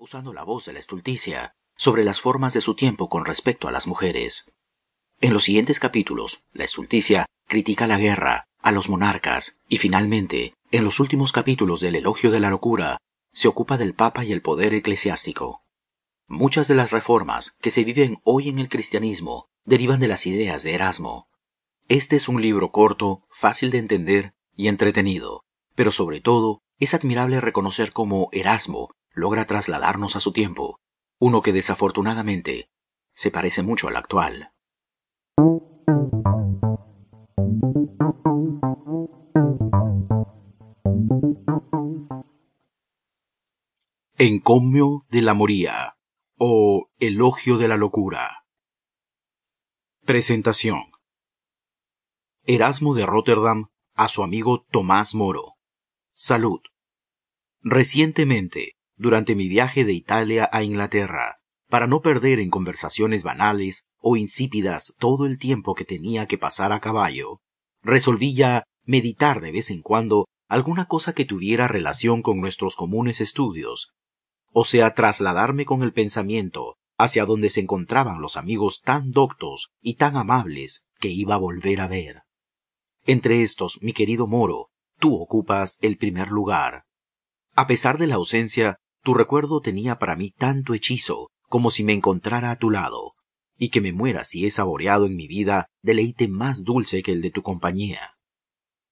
usando la voz de la estulticia, sobre las formas de su tiempo con respecto a las mujeres. En los siguientes capítulos, la estulticia critica la guerra, a los monarcas, y finalmente, en los últimos capítulos del elogio de la locura, se ocupa del Papa y el poder eclesiástico. Muchas de las reformas que se viven hoy en el cristianismo derivan de las ideas de Erasmo. Este es un libro corto, fácil de entender y entretenido, pero sobre todo es admirable reconocer cómo Erasmo logra trasladarnos a su tiempo, uno que desafortunadamente se parece mucho al actual. Encomio de la Moría o Elogio de la Locura. Presentación. Erasmo de Rotterdam a su amigo Tomás Moro. Salud. Recientemente, durante mi viaje de Italia a Inglaterra, para no perder en conversaciones banales o insípidas todo el tiempo que tenía que pasar a caballo, resolví ya meditar de vez en cuando alguna cosa que tuviera relación con nuestros comunes estudios, o sea, trasladarme con el pensamiento hacia donde se encontraban los amigos tan doctos y tan amables que iba a volver a ver. Entre estos, mi querido Moro, tú ocupas el primer lugar. A pesar de la ausencia, tu recuerdo tenía para mí tanto hechizo como si me encontrara a tu lado, y que me muera si he saboreado en mi vida deleite más dulce que el de tu compañía.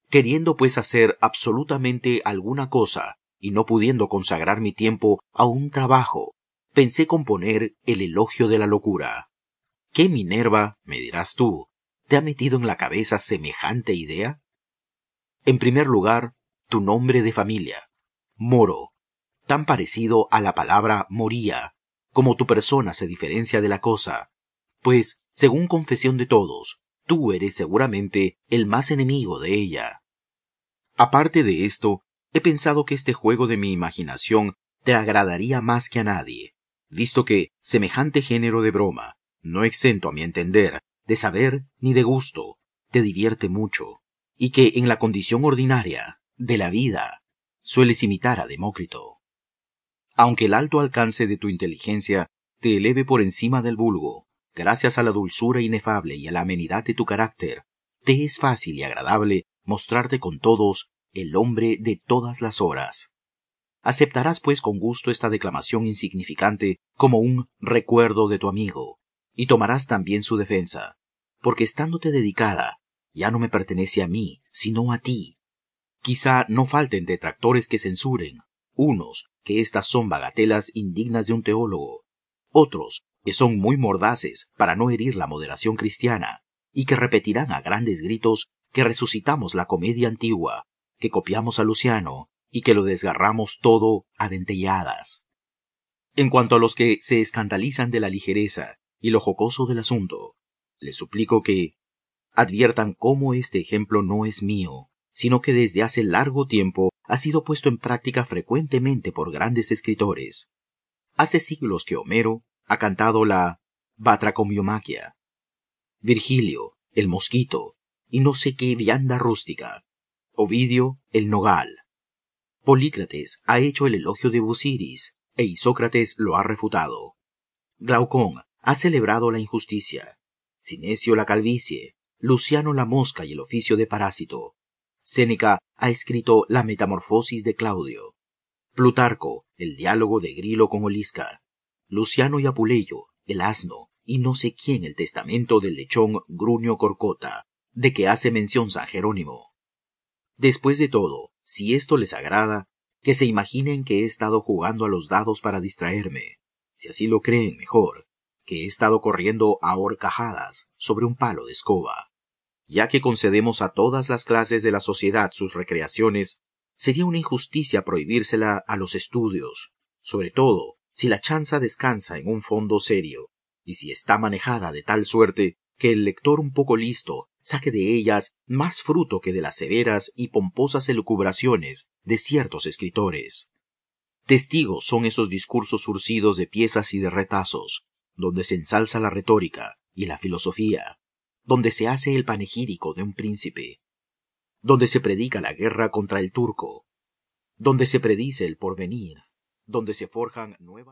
Queriendo pues hacer absolutamente alguna cosa, y no pudiendo consagrar mi tiempo a un trabajo, pensé componer el elogio de la locura. ¿Qué Minerva, me dirás tú, te ha metido en la cabeza semejante idea? En primer lugar, tu nombre de familia, Moro, tan parecido a la palabra moría, como tu persona se diferencia de la cosa, pues, según confesión de todos, tú eres seguramente el más enemigo de ella. Aparte de esto, he pensado que este juego de mi imaginación te agradaría más que a nadie, visto que semejante género de broma, no exento a mi entender de saber ni de gusto, te divierte mucho, y que en la condición ordinaria de la vida sueles imitar a Demócrito aunque el alto alcance de tu inteligencia te eleve por encima del vulgo, gracias a la dulzura inefable y a la amenidad de tu carácter, te es fácil y agradable mostrarte con todos el hombre de todas las horas. Aceptarás pues con gusto esta declamación insignificante como un recuerdo de tu amigo, y tomarás también su defensa, porque estándote dedicada, ya no me pertenece a mí, sino a ti. Quizá no falten detractores que censuren, unos que estas son bagatelas indignas de un teólogo, otros que son muy mordaces para no herir la moderación cristiana, y que repetirán a grandes gritos que resucitamos la comedia antigua, que copiamos a Luciano, y que lo desgarramos todo a dentelladas. En cuanto a los que se escandalizan de la ligereza y lo jocoso del asunto, les suplico que adviertan cómo este ejemplo no es mío, sino que desde hace largo tiempo ha sido puesto en práctica frecuentemente por grandes escritores. Hace siglos que Homero ha cantado la batracomiomaquia, Virgilio, el mosquito, y no sé qué vianda rústica, Ovidio, el nogal. Polícrates ha hecho el elogio de Busiris, e Isócrates lo ha refutado. Glaucón ha celebrado la injusticia, Sinesio la calvicie, Luciano la mosca y el oficio de parásito, Séneca ha escrito La Metamorfosis de Claudio. Plutarco, el diálogo de Grilo con Olisca. Luciano y Apuleyo, el asno, y no sé quién el testamento del lechón Grunio Corcota, de que hace mención San Jerónimo. Después de todo, si esto les agrada, que se imaginen que he estado jugando a los dados para distraerme, si así lo creen mejor, que he estado corriendo a horcajadas sobre un palo de escoba ya que concedemos a todas las clases de la sociedad sus recreaciones, sería una injusticia prohibírsela a los estudios, sobre todo si la chanza descansa en un fondo serio, y si está manejada de tal suerte que el lector un poco listo saque de ellas más fruto que de las severas y pomposas elucubraciones de ciertos escritores. Testigos son esos discursos surcidos de piezas y de retazos, donde se ensalza la retórica y la filosofía, donde se hace el panegírico de un príncipe, donde se predica la guerra contra el turco, donde se predice el porvenir, donde se forjan nuevas